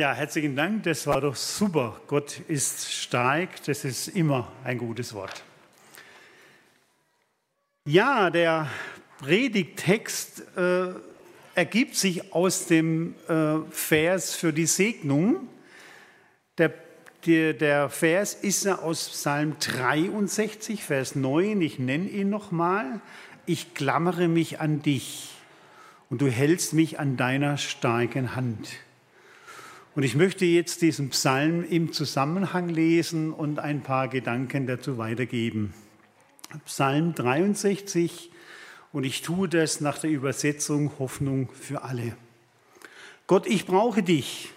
Ja, herzlichen Dank, das war doch super. Gott ist stark, das ist immer ein gutes Wort. Ja, der Predigttext äh, ergibt sich aus dem äh, Vers für die Segnung. Der, der, der Vers ist ja aus Psalm 63, Vers 9. Ich nenne ihn nochmal. Ich klammere mich an dich und du hältst mich an deiner starken Hand. Und ich möchte jetzt diesen Psalm im Zusammenhang lesen und ein paar Gedanken dazu weitergeben. Psalm 63 und ich tue das nach der Übersetzung Hoffnung für alle. Gott, ich brauche dich.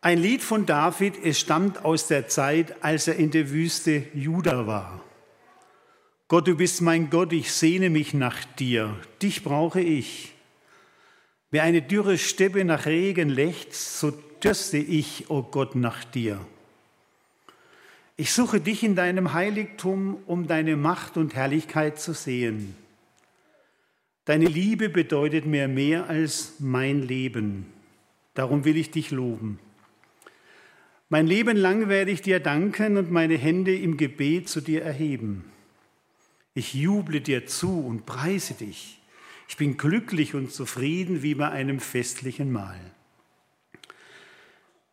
Ein Lied von David, es stammt aus der Zeit, als er in der Wüste Juda war. Gott, du bist mein Gott, ich sehne mich nach dir, dich brauche ich. Wie eine dürre Steppe nach Regen lechzt, so dürste ich, o oh Gott, nach dir. Ich suche dich in deinem Heiligtum, um deine Macht und Herrlichkeit zu sehen. Deine Liebe bedeutet mir mehr als mein Leben. Darum will ich dich loben. Mein Leben lang werde ich dir danken und meine Hände im Gebet zu dir erheben. Ich juble dir zu und preise dich. Ich bin glücklich und zufrieden wie bei einem festlichen Mahl.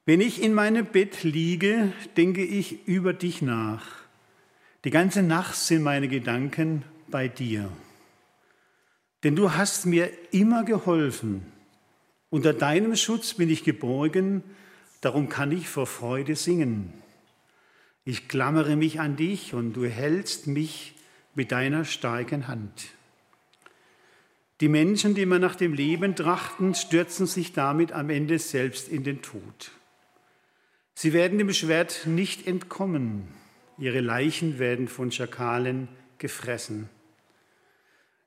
Wenn ich in meinem Bett liege, denke ich über dich nach. Die ganze Nacht sind meine Gedanken bei dir. Denn du hast mir immer geholfen. Unter deinem Schutz bin ich geborgen, darum kann ich vor Freude singen. Ich klammere mich an dich und du hältst mich mit deiner starken Hand. Die Menschen, die man nach dem Leben trachten, stürzen sich damit am Ende selbst in den Tod. Sie werden dem Schwert nicht entkommen. Ihre Leichen werden von Schakalen gefressen.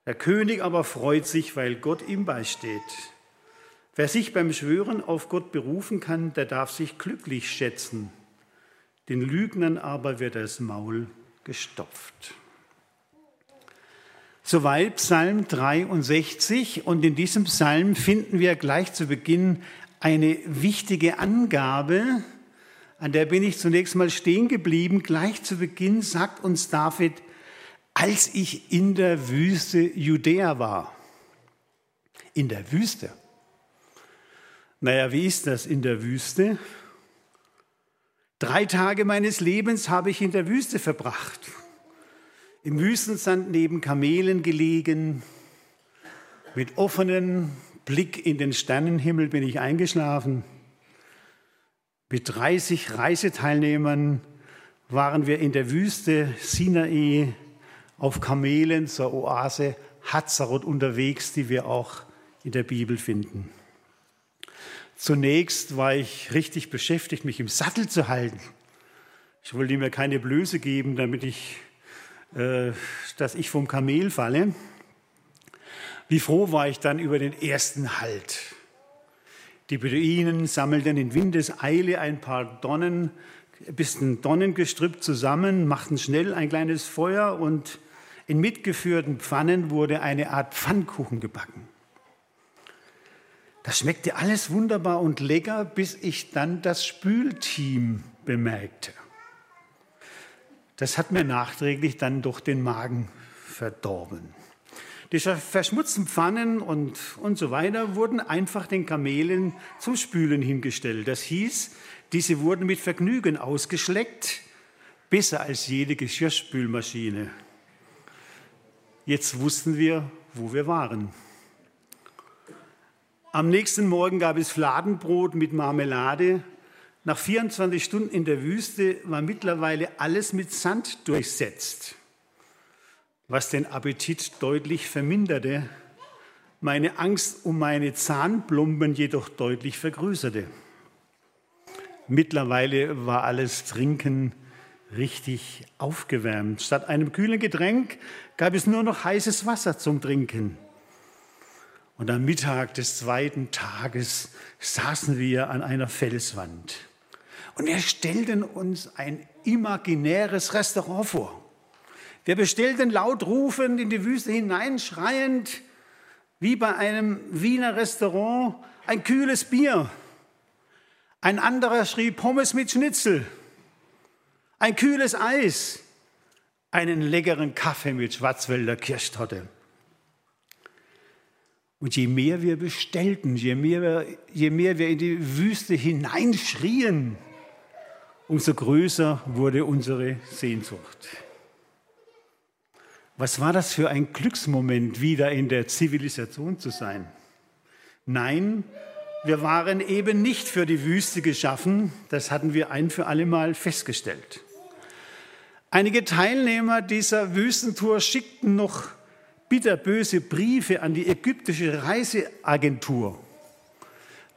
Der König aber freut sich, weil Gott ihm beisteht. Wer sich beim Schwören auf Gott berufen kann, der darf sich glücklich schätzen. Den Lügnern aber wird das Maul gestopft. Soweit Psalm 63 und in diesem Psalm finden wir gleich zu Beginn eine wichtige Angabe, an der bin ich zunächst mal stehen geblieben. Gleich zu Beginn sagt uns David, als ich in der Wüste Judäa war. In der Wüste. Naja, wie ist das in der Wüste? Drei Tage meines Lebens habe ich in der Wüste verbracht im Wüstensand neben Kamelen gelegen. Mit offenem Blick in den Sternenhimmel bin ich eingeschlafen. Mit 30 Reiseteilnehmern waren wir in der Wüste Sinai auf Kamelen zur Oase Hazarot unterwegs, die wir auch in der Bibel finden. Zunächst war ich richtig beschäftigt, mich im Sattel zu halten. Ich wollte mir keine Blöße geben, damit ich äh, dass ich vom Kamel falle. Wie froh war ich dann über den ersten Halt. Die Beduinen sammelten in Windeseile ein paar Donnen, ein bisschen Donnengestrüpp zusammen, machten schnell ein kleines Feuer und in mitgeführten Pfannen wurde eine Art Pfannkuchen gebacken. Das schmeckte alles wunderbar und lecker, bis ich dann das Spülteam bemerkte. Das hat mir nachträglich dann doch den Magen verdorben. Die verschmutzten Pfannen und, und so weiter wurden einfach den Kamelen zum Spülen hingestellt. Das hieß, diese wurden mit Vergnügen ausgeschleckt, besser als jede Geschirrspülmaschine. Jetzt wussten wir, wo wir waren. Am nächsten Morgen gab es Fladenbrot mit Marmelade nach 24 Stunden in der Wüste war mittlerweile alles mit Sand durchsetzt, was den Appetit deutlich verminderte, meine Angst um meine Zahnplomben jedoch deutlich vergrößerte. Mittlerweile war alles Trinken richtig aufgewärmt. Statt einem kühlen Getränk gab es nur noch heißes Wasser zum Trinken. Und am Mittag des zweiten Tages saßen wir an einer Felswand. Und wir stellten uns ein imaginäres Restaurant vor. Wir bestellten laut rufend in die Wüste hinein, schreiend, wie bei einem Wiener Restaurant, ein kühles Bier Ein anderer schrieb Pommes mit Schnitzel, ein kühles Eis, einen leckeren Kaffee mit Schwarzwälder Kirschtorte. Und je mehr wir bestellten, je mehr je mehr wir in die Wüste hineinschrien, umso größer wurde unsere Sehnsucht. Was war das für ein Glücksmoment, wieder in der Zivilisation zu sein? Nein, wir waren eben nicht für die Wüste geschaffen, das hatten wir ein für alle Mal festgestellt. Einige Teilnehmer dieser Wüstentour schickten noch bitterböse Briefe an die ägyptische Reiseagentur,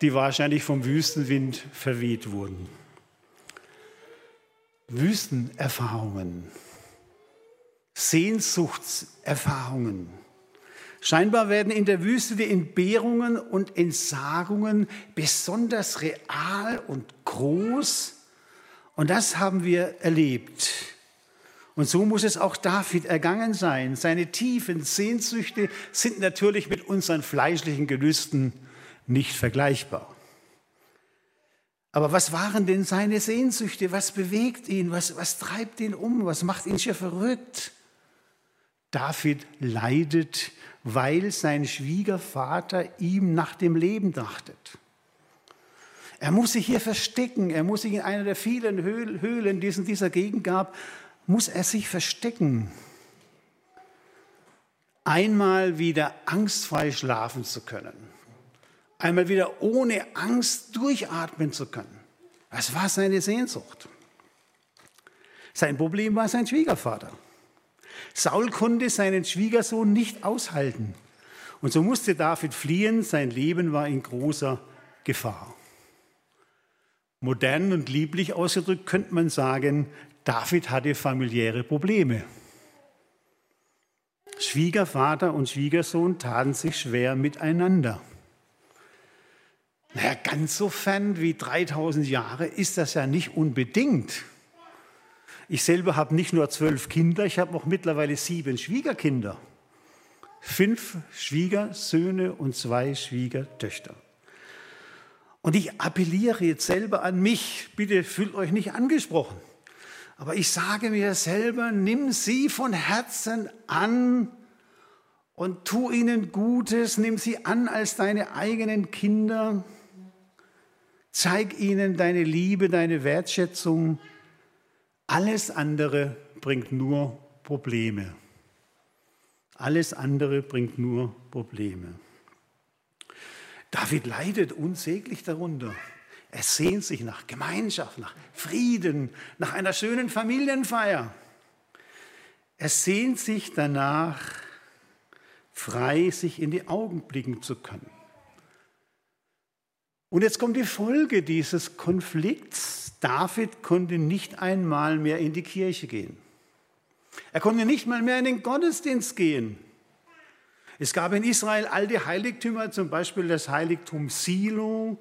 die wahrscheinlich vom Wüstenwind verweht wurden. Wüstenerfahrungen, Sehnsuchtserfahrungen. Scheinbar werden in der Wüste die Entbehrungen und Entsagungen besonders real und groß. Und das haben wir erlebt. Und so muss es auch David ergangen sein. Seine tiefen Sehnsüchte sind natürlich mit unseren fleischlichen Gelüsten nicht vergleichbar. Aber was waren denn seine Sehnsüchte? Was bewegt ihn? Was, was treibt ihn um? Was macht ihn schier verrückt? David leidet, weil sein Schwiegervater ihm nach dem Leben trachtet. Er muss sich hier verstecken. Er muss sich in einer der vielen Höhlen, die es in dieser Gegend gab, muss er sich verstecken, einmal wieder angstfrei schlafen zu können, einmal wieder ohne Angst durchatmen zu können. Das war seine Sehnsucht. Sein Problem war sein Schwiegervater. Saul konnte seinen Schwiegersohn nicht aushalten. Und so musste David fliehen, sein Leben war in großer Gefahr. Modern und lieblich ausgedrückt könnte man sagen, David hatte familiäre Probleme. Schwiegervater und Schwiegersohn taten sich schwer miteinander. Naja, ganz so fern wie 3000 Jahre ist das ja nicht unbedingt. Ich selber habe nicht nur zwölf Kinder, ich habe auch mittlerweile sieben Schwiegerkinder. Fünf Schwiegersöhne und zwei Schwiegertöchter. Und ich appelliere jetzt selber an mich, bitte fühlt euch nicht angesprochen. Aber ich sage mir selber, nimm sie von Herzen an und tu ihnen Gutes, nimm sie an als deine eigenen Kinder. Zeig ihnen deine Liebe, deine Wertschätzung. Alles andere bringt nur Probleme. Alles andere bringt nur Probleme. David leidet unsäglich darunter. Er sehnt sich nach Gemeinschaft, nach Frieden, nach einer schönen Familienfeier. Er sehnt sich danach, frei sich in die Augen blicken zu können. Und jetzt kommt die Folge dieses Konflikts. David konnte nicht einmal mehr in die Kirche gehen. Er konnte nicht mal mehr in den Gottesdienst gehen. Es gab in Israel alte Heiligtümer, zum Beispiel das Heiligtum Silo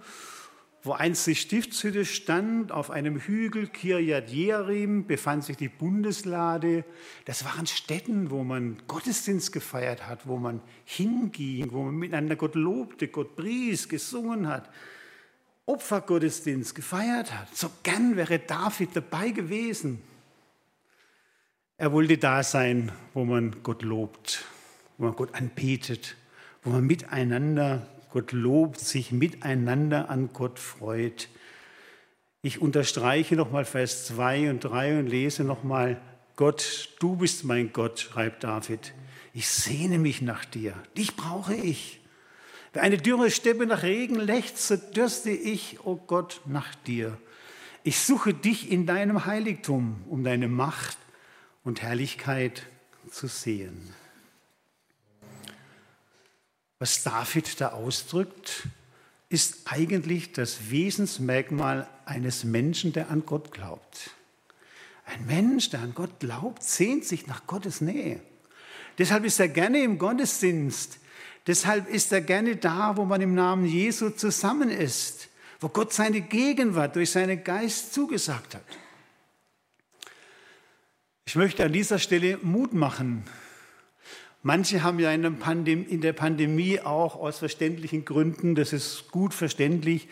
wo einst die Stiftshütte stand, auf einem Hügel Kirjat Jearim befand sich die Bundeslade. Das waren Städten, wo man Gottesdienst gefeiert hat, wo man hinging, wo man miteinander Gott lobte, Gott pries, gesungen hat, Opfergottesdienst gefeiert hat. So gern wäre David dabei gewesen. Er wollte da sein, wo man Gott lobt, wo man Gott anbetet, wo man miteinander Gott lobt, sich miteinander an Gott freut. Ich unterstreiche nochmal Vers 2 und 3 und lese nochmal, Gott, du bist mein Gott, schreibt David. Ich sehne mich nach dir, dich brauche ich. Wer eine dürre Steppe nach Regen lechzt, so dürste ich, o oh Gott, nach dir. Ich suche dich in deinem Heiligtum, um deine Macht und Herrlichkeit zu sehen. Was David da ausdrückt, ist eigentlich das Wesensmerkmal eines Menschen, der an Gott glaubt. Ein Mensch, der an Gott glaubt, sehnt sich nach Gottes Nähe. Deshalb ist er gerne im Gottesdienst. Deshalb ist er gerne da, wo man im Namen Jesu zusammen ist, wo Gott seine Gegenwart durch seinen Geist zugesagt hat. Ich möchte an dieser Stelle Mut machen Manche haben ja in der Pandemie auch aus verständlichen Gründen, das ist gut verständlich,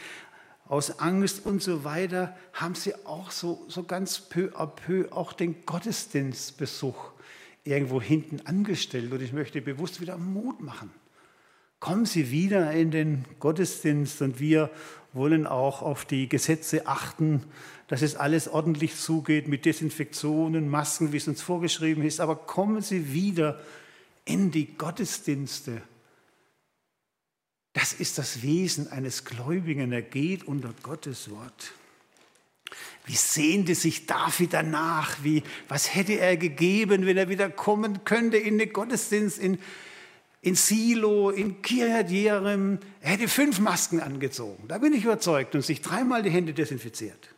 aus Angst und so weiter, haben sie auch so, so ganz peu à peu auch den Gottesdienstbesuch irgendwo hinten angestellt. Und ich möchte bewusst wieder Mut machen. Kommen Sie wieder in den Gottesdienst und wir wollen auch auf die Gesetze achten, dass es alles ordentlich zugeht mit Desinfektionen, Masken, wie es uns vorgeschrieben ist. Aber kommen Sie wieder in die Gottesdienste. Das ist das Wesen eines Gläubigen. Er geht unter Gottes Wort. Wie sehnte sich David danach? Wie, was hätte er gegeben, wenn er wieder kommen könnte in den Gottesdienst in, in Silo, in Kirjat Jearim? Er hätte fünf Masken angezogen, da bin ich überzeugt, und sich dreimal die Hände desinfiziert.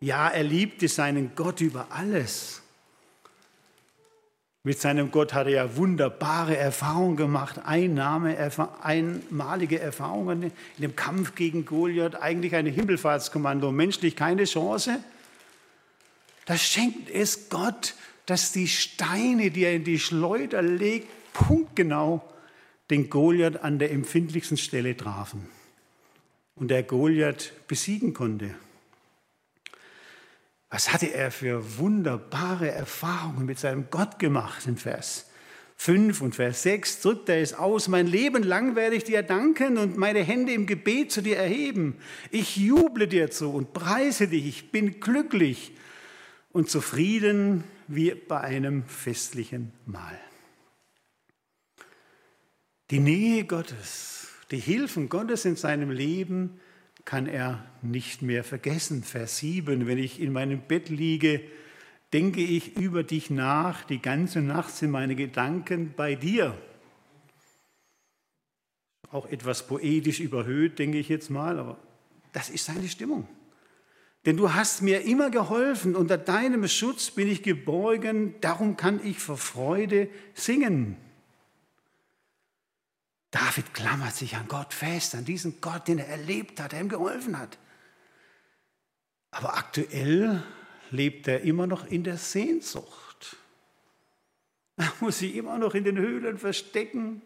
Ja, er liebte seinen Gott über alles. Mit seinem Gott hat er ja wunderbare Erfahrungen gemacht, Einnahme, einmalige Erfahrungen in dem Kampf gegen Goliath, eigentlich ein Himmelfahrtskommando, menschlich keine Chance. Da schenkt es Gott, dass die Steine, die er in die Schleuder legt, punktgenau den Goliath an der empfindlichsten Stelle trafen und der Goliath besiegen konnte. Was hatte er für wunderbare Erfahrungen mit seinem Gott gemacht in Vers 5 und Vers 6 drückt er es aus, mein Leben lang werde ich dir danken und meine Hände im Gebet zu dir erheben. Ich juble dir zu und preise dich, ich bin glücklich und zufrieden wie bei einem festlichen Mahl. Die Nähe Gottes, die Hilfen Gottes in seinem Leben kann er nicht mehr vergessen. Vers 7, wenn ich in meinem Bett liege, denke ich über dich nach, die ganze Nacht sind meine Gedanken bei dir. Auch etwas poetisch überhöht, denke ich jetzt mal, aber das ist seine Stimmung. Denn du hast mir immer geholfen, unter deinem Schutz bin ich geborgen, darum kann ich vor Freude singen. David klammert sich an Gott fest, an diesen Gott, den er erlebt hat, der ihm geholfen hat. Aber aktuell lebt er immer noch in der Sehnsucht. Er muss sich immer noch in den Höhlen verstecken.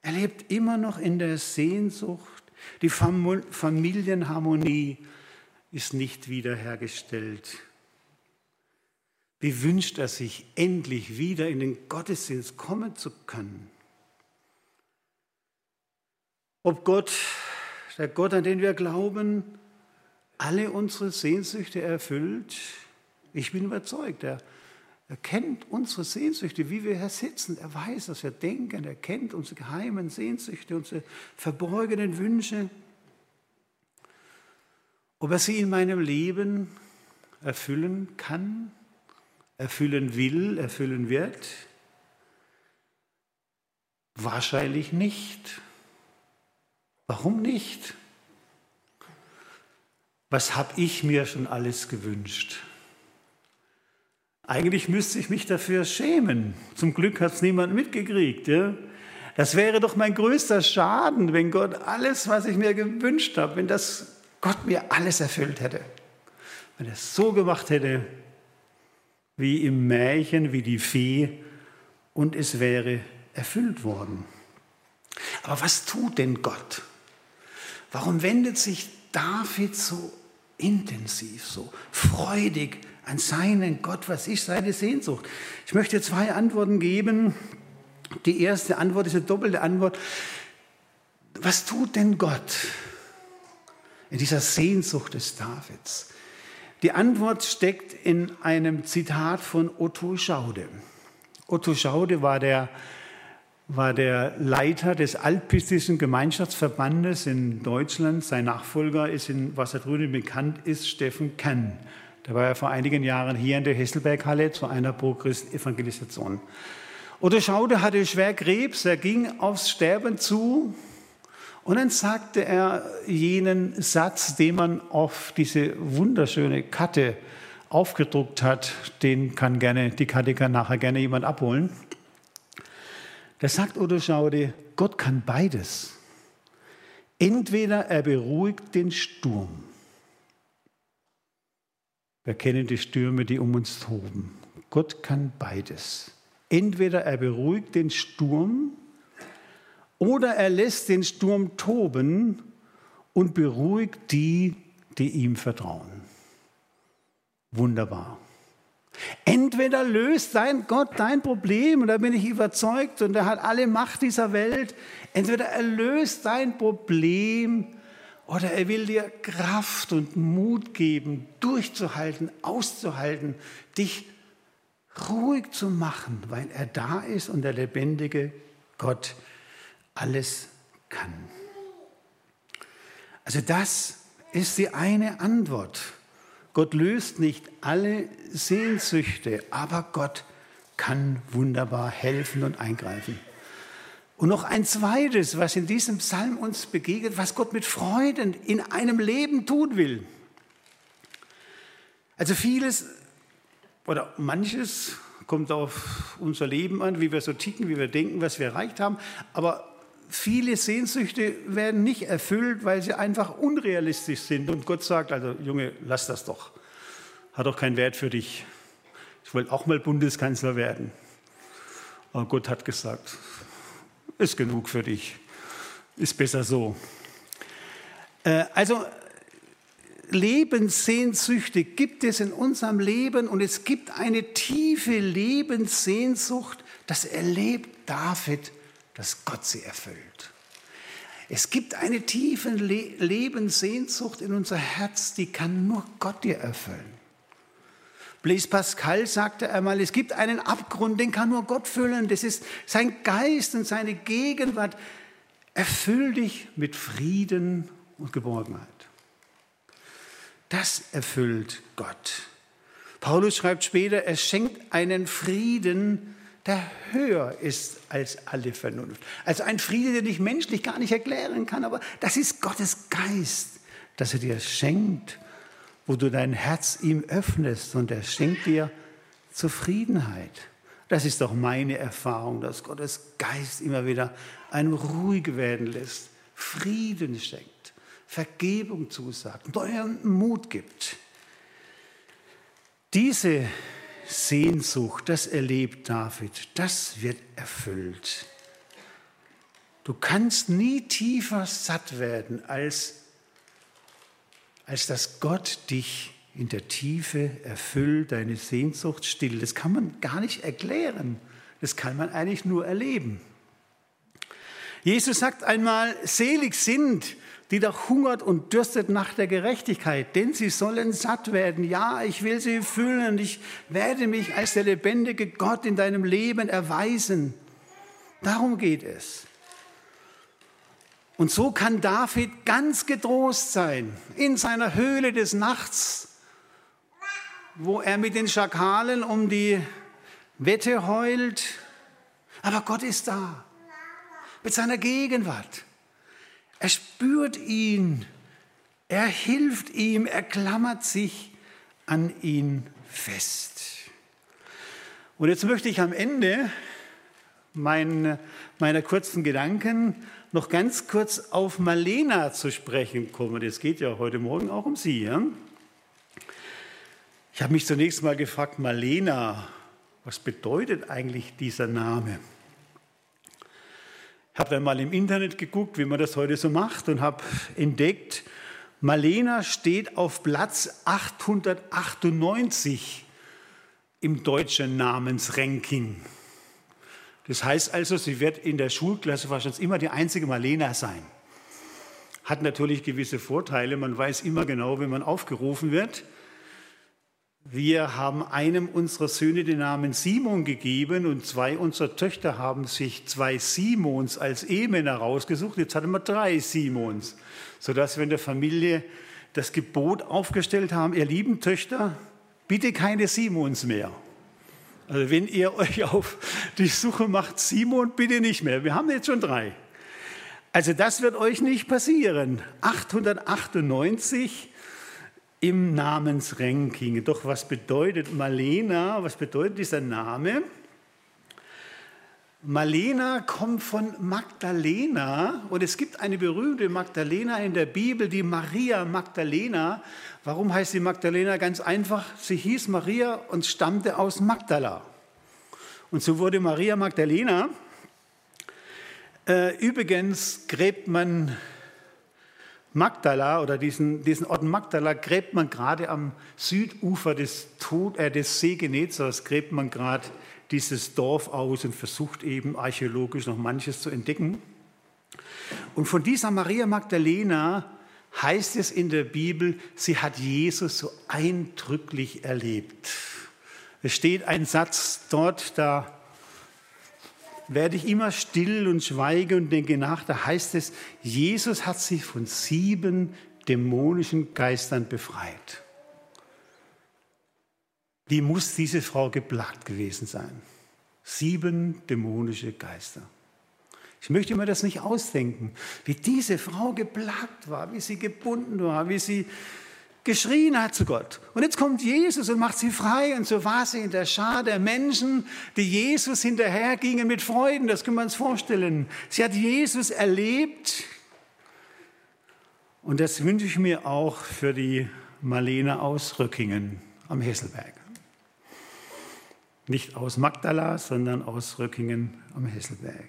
Er lebt immer noch in der Sehnsucht. Die Familienharmonie ist nicht wiederhergestellt. Wie wünscht er sich, endlich wieder in den Gottesdienst kommen zu können? Ob Gott, der Gott, an den wir glauben, alle unsere Sehnsüchte erfüllt. Ich bin überzeugt, er, er kennt unsere Sehnsüchte, wie wir hier sitzen. Er weiß, was wir denken. Er kennt unsere geheimen Sehnsüchte, unsere verborgenen Wünsche. Ob er sie in meinem Leben erfüllen kann, erfüllen will, erfüllen wird? Wahrscheinlich nicht. Warum nicht? Was habe ich mir schon alles gewünscht? Eigentlich müsste ich mich dafür schämen. Zum Glück hat es niemand mitgekriegt. Ja? Das wäre doch mein größter Schaden, wenn Gott alles, was ich mir gewünscht habe, wenn das Gott mir alles erfüllt hätte. Wenn er es so gemacht hätte, wie im Märchen, wie die Fee, und es wäre erfüllt worden. Aber was tut denn Gott? Warum wendet sich David so intensiv, so freudig an seinen Gott? Was ist seine Sehnsucht? Ich möchte zwei Antworten geben. Die erste Antwort ist eine doppelte Antwort. Was tut denn Gott in dieser Sehnsucht des Davids? Die Antwort steckt in einem Zitat von Otto Schaude. Otto Schaude war der war der Leiter des Alpistischen Gemeinschaftsverbandes in Deutschland. Sein Nachfolger ist in Wassertrüden bekannt ist, Steffen Kenn. Der war ja vor einigen Jahren hier in der Hesselberghalle zu einer Pro-Christ-Evangelisation. Oder Schaude hatte schwer Krebs, er ging aufs Sterben zu und dann sagte er jenen Satz, den man auf diese wunderschöne Karte aufgedruckt hat, den kann gerne, die Karte kann nachher gerne jemand abholen. Da sagt Odo Schaude, Gott kann beides. Entweder er beruhigt den Sturm. Wir kennen die Stürme, die um uns toben. Gott kann beides. Entweder er beruhigt den Sturm oder er lässt den Sturm toben und beruhigt die, die ihm vertrauen. Wunderbar. Entweder löst dein Gott dein Problem, und da bin ich überzeugt, und er hat alle Macht dieser Welt, entweder er löst dein Problem oder er will dir Kraft und Mut geben, durchzuhalten, auszuhalten, dich ruhig zu machen, weil er da ist und der lebendige Gott alles kann. Also das ist die eine Antwort. Gott löst nicht alle Sehnsüchte, aber Gott kann wunderbar helfen und eingreifen. Und noch ein zweites, was in diesem Psalm uns begegnet, was Gott mit Freuden in einem Leben tun will. Also vieles oder manches kommt auf unser Leben an, wie wir so ticken, wie wir denken, was wir erreicht haben. Aber viele Sehnsüchte werden nicht erfüllt, weil sie einfach unrealistisch sind. Und Gott sagt, also Junge, lass das doch. Hat doch keinen Wert für dich. Ich wollte auch mal Bundeskanzler werden. Aber Gott hat gesagt, ist genug für dich. Ist besser so. Äh, also Lebenssehnsüchte gibt es in unserem Leben und es gibt eine tiefe Lebenssehnsucht, das erlebt David, dass Gott sie erfüllt. Es gibt eine tiefe Lebenssehnsucht in unser Herz, die kann nur Gott dir erfüllen. Blaise Pascal sagte einmal, es gibt einen Abgrund, den kann nur Gott füllen. Das ist sein Geist und seine Gegenwart. Erfüll dich mit Frieden und Geborgenheit. Das erfüllt Gott. Paulus schreibt später, er schenkt einen Frieden, der höher ist als alle Vernunft. Also ein Friede, den ich menschlich gar nicht erklären kann, aber das ist Gottes Geist, dass er dir schenkt wo du dein Herz ihm öffnest und er schenkt dir Zufriedenheit. Das ist doch meine Erfahrung, dass Gottes Geist immer wieder einem ruhig werden lässt, Frieden schenkt, Vergebung zusagt, neuen Mut gibt. Diese Sehnsucht, das erlebt David, das wird erfüllt. Du kannst nie tiefer satt werden als als dass Gott dich in der Tiefe erfüllt, deine Sehnsucht stillt. Das kann man gar nicht erklären. Das kann man eigentlich nur erleben. Jesus sagt einmal, selig sind, die doch hungert und dürstet nach der Gerechtigkeit, denn sie sollen satt werden. Ja, ich will sie füllen. Ich werde mich als der lebendige Gott in deinem Leben erweisen. Darum geht es. Und so kann David ganz getrost sein in seiner Höhle des Nachts, wo er mit den Schakalen um die Wette heult. Aber Gott ist da mit seiner Gegenwart. Er spürt ihn, er hilft ihm, er klammert sich an ihn fest. Und jetzt möchte ich am Ende mein, meiner kurzen Gedanken noch ganz kurz auf Malena zu sprechen kommen. Es geht ja heute Morgen auch um sie. Ja? Ich habe mich zunächst mal gefragt, Malena, was bedeutet eigentlich dieser Name? Habe dann mal im Internet geguckt, wie man das heute so macht und habe entdeckt, Malena steht auf Platz 898 im deutschen Namensranking. Das heißt also, sie wird in der Schulklasse wahrscheinlich immer die einzige Marlena sein. Hat natürlich gewisse Vorteile. Man weiß immer genau, wenn man aufgerufen wird. Wir haben einem unserer Söhne den Namen Simon gegeben und zwei unserer Töchter haben sich zwei Simons als Ehemänner rausgesucht. Jetzt hatten wir drei Simons, sodass wir in der Familie das Gebot aufgestellt haben, ihr lieben Töchter, bitte keine Simons mehr. Also wenn ihr euch auf die Suche macht, Simon, bitte nicht mehr. Wir haben jetzt schon drei. Also das wird euch nicht passieren. 898 im Namensranking. Doch was bedeutet Malena? Was bedeutet dieser Name? Malena kommt von Magdalena und es gibt eine berühmte Magdalena in der Bibel, die Maria Magdalena. Warum heißt sie Magdalena? Ganz einfach, sie hieß Maria und stammte aus Magdala. Und so wurde Maria Magdalena. Äh, übrigens gräbt man Magdala oder diesen, diesen Ort Magdala gräbt man gerade am Südufer des, Tod, äh, des See Genezars, gräbt man gerade dieses Dorf aus und versucht eben archäologisch noch manches zu entdecken. Und von dieser Maria Magdalena heißt es in der Bibel, sie hat Jesus so eindrücklich erlebt. Es steht ein Satz dort, da werde ich immer still und schweige und denke nach, da heißt es, Jesus hat sich von sieben dämonischen Geistern befreit. Wie muss diese Frau geplagt gewesen sein? Sieben dämonische Geister. Ich möchte mir das nicht ausdenken, wie diese Frau geplagt war, wie sie gebunden war, wie sie geschrien hat zu Gott. Und jetzt kommt Jesus und macht sie frei. Und so war sie in der Schar der Menschen, die Jesus hinterhergingen mit Freuden. Das können wir uns vorstellen. Sie hat Jesus erlebt. Und das wünsche ich mir auch für die Marlene aus Röckingen am Hesselberg. Nicht aus Magdala, sondern aus Röckingen am Hesselberg.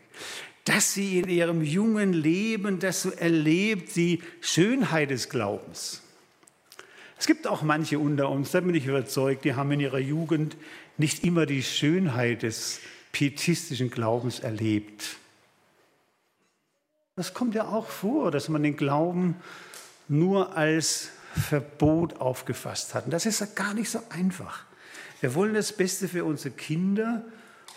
Dass sie in ihrem jungen Leben das so erlebt, die Schönheit des Glaubens es gibt auch manche unter uns, da bin ich überzeugt, die haben in ihrer Jugend nicht immer die Schönheit des pietistischen Glaubens erlebt. Das kommt ja auch vor, dass man den Glauben nur als Verbot aufgefasst hat. Und das ist ja gar nicht so einfach. Wir wollen das Beste für unsere Kinder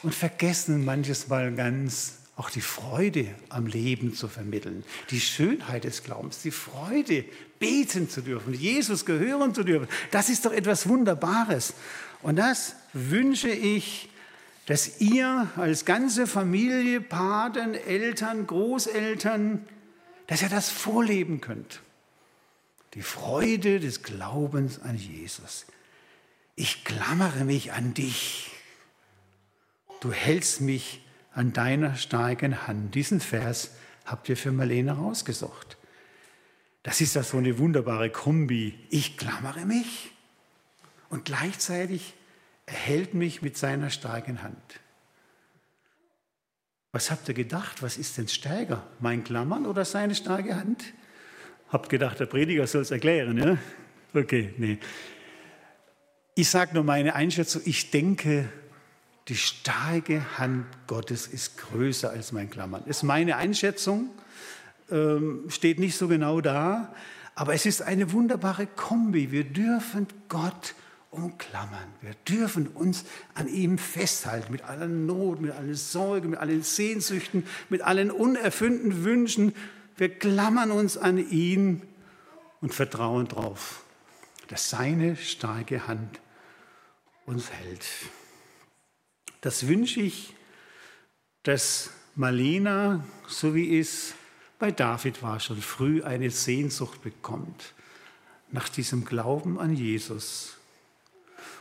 und vergessen manches Mal ganz auch die Freude am Leben zu vermitteln, die Schönheit des Glaubens, die Freude, beten zu dürfen, Jesus gehören zu dürfen. Das ist doch etwas Wunderbares. Und das wünsche ich, dass ihr als ganze Familie, Paten, Eltern, Großeltern, dass ihr das vorleben könnt. Die Freude des Glaubens an Jesus. Ich klammere mich an dich. Du hältst mich an deiner starken Hand. Diesen Vers habt ihr für Marlene rausgesucht. Das ist ja so eine wunderbare Kombi. Ich klammere mich und gleichzeitig erhält mich mit seiner starken Hand. Was habt ihr gedacht? Was ist denn stärker? Mein Klammern oder seine starke Hand? Habt gedacht, der Prediger soll es erklären, ja? Okay, nee. Ich sage nur meine Einschätzung. Ich denke, die starke Hand Gottes ist größer als mein Klammern. Ist meine Einschätzung, ähm, steht nicht so genau da, aber es ist eine wunderbare Kombi. Wir dürfen Gott umklammern. Wir dürfen uns an ihm festhalten, mit aller Not, mit allen Sorgen, mit allen Sehnsüchten, mit allen unerfüllten Wünschen. Wir klammern uns an ihn und vertrauen darauf, dass seine starke Hand uns hält. Das wünsche ich, dass Marlena, so wie es bei David war, schon früh eine Sehnsucht bekommt nach diesem Glauben an Jesus.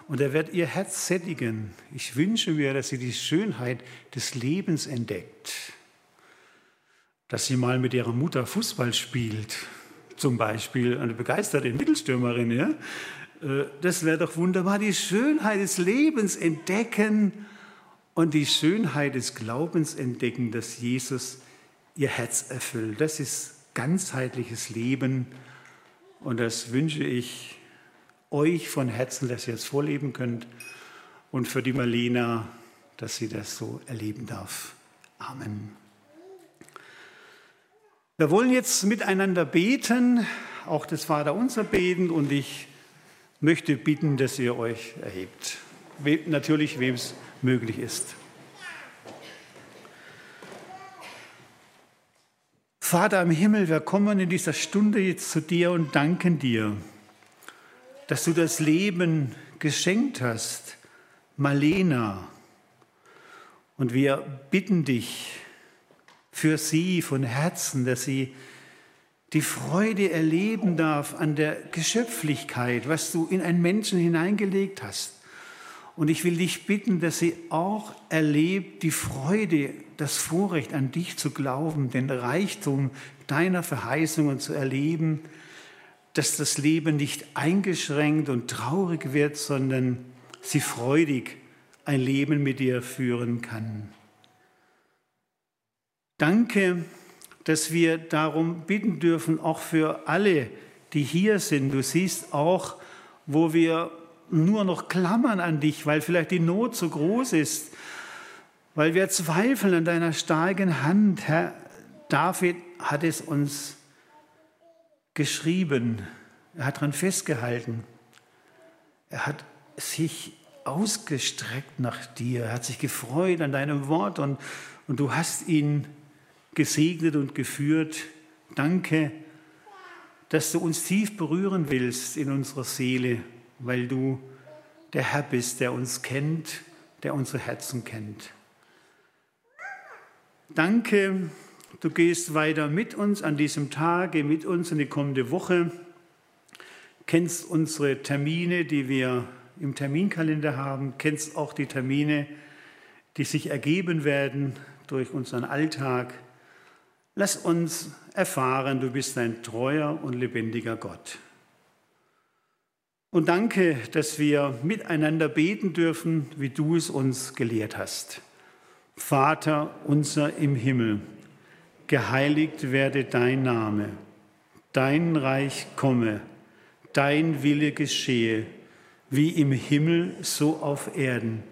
Und er wird ihr Herz sättigen. Ich wünsche mir, dass sie die Schönheit des Lebens entdeckt. Dass sie mal mit ihrer Mutter Fußball spielt, zum Beispiel eine begeisterte Mittelstürmerin. Ja? Äh, das wäre doch wunderbar, die Schönheit des Lebens entdecken und die Schönheit des Glaubens entdecken, dass Jesus ihr Herz erfüllt. Das ist ganzheitliches Leben und das wünsche ich euch von Herzen, dass ihr es vorleben könnt und für die Marlena, dass sie das so erleben darf. Amen. Wir wollen jetzt miteinander beten, auch das Vaterunser beten und ich möchte bitten, dass ihr euch erhebt. Natürlich, wem es möglich ist. Vater im Himmel, wir kommen in dieser Stunde jetzt zu dir und danken dir, dass du das Leben geschenkt hast, Malena. Und wir bitten dich für sie von Herzen, dass sie die Freude erleben darf an der Geschöpflichkeit, was du in einen Menschen hineingelegt hast. Und ich will dich bitten, dass sie auch erlebt die Freude, das Vorrecht an dich zu glauben, den Reichtum deiner Verheißungen zu erleben, dass das Leben nicht eingeschränkt und traurig wird, sondern sie freudig ein Leben mit dir führen kann. Danke, dass wir darum bitten dürfen, auch für alle, die hier sind. Du siehst auch, wo wir nur noch klammern an dich, weil vielleicht die Not so groß ist, weil wir zweifeln an deiner starken Hand. Herr David hat es uns geschrieben, er hat daran festgehalten, er hat sich ausgestreckt nach dir, er hat sich gefreut an deinem Wort und, und du hast ihn gesegnet und geführt. Danke, dass du uns tief berühren willst in unserer Seele, weil du der Herr bist, der uns kennt, der unsere Herzen kennt. Danke, du gehst weiter mit uns an diesem Tage, mit uns in die kommende Woche, kennst unsere Termine, die wir im Terminkalender haben, kennst auch die Termine, die sich ergeben werden durch unseren Alltag. Lass uns erfahren, du bist ein treuer und lebendiger Gott. Und danke, dass wir miteinander beten dürfen, wie du es uns gelehrt hast. Vater unser im Himmel, geheiligt werde dein Name, dein Reich komme, dein Wille geschehe, wie im Himmel so auf Erden.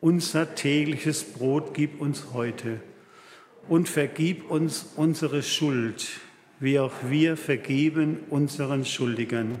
Unser tägliches Brot gib uns heute und vergib uns unsere Schuld, wie auch wir vergeben unseren Schuldigern.